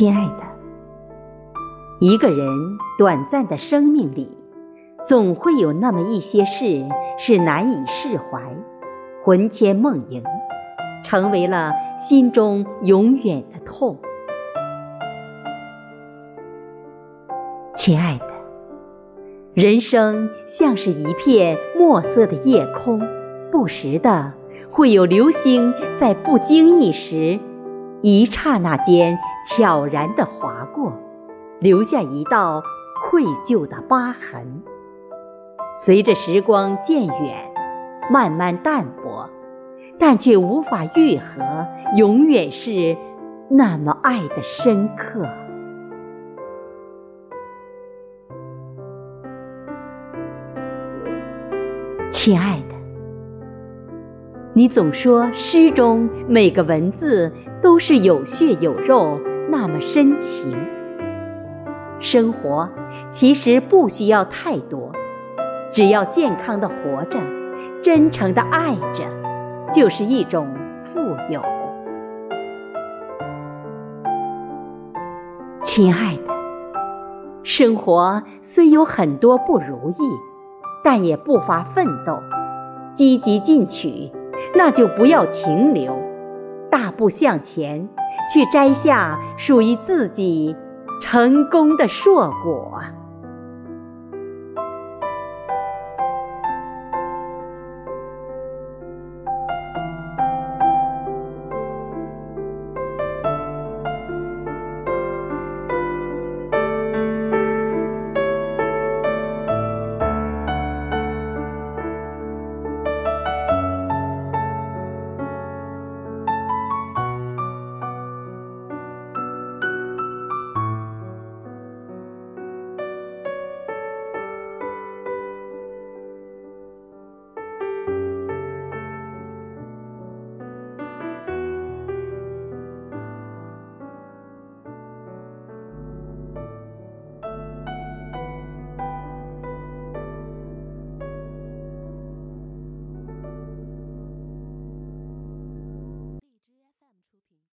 亲爱的，一个人短暂的生命里，总会有那么一些事是难以释怀，魂牵梦萦，成为了心中永远的痛。亲爱的，人生像是一片墨色的夜空，不时的会有流星在不经意时。一刹那间，悄然地划过，留下一道愧疚的疤痕。随着时光渐远，慢慢淡薄，但却无法愈合，永远是那么爱的深刻。亲爱的。你总说诗中每个文字都是有血有肉，那么深情。生活其实不需要太多，只要健康的活着，真诚的爱着，就是一种富有。亲爱的，生活虽有很多不如意，但也不乏奋斗，积极进取。那就不要停留，大步向前，去摘下属于自己成功的硕果。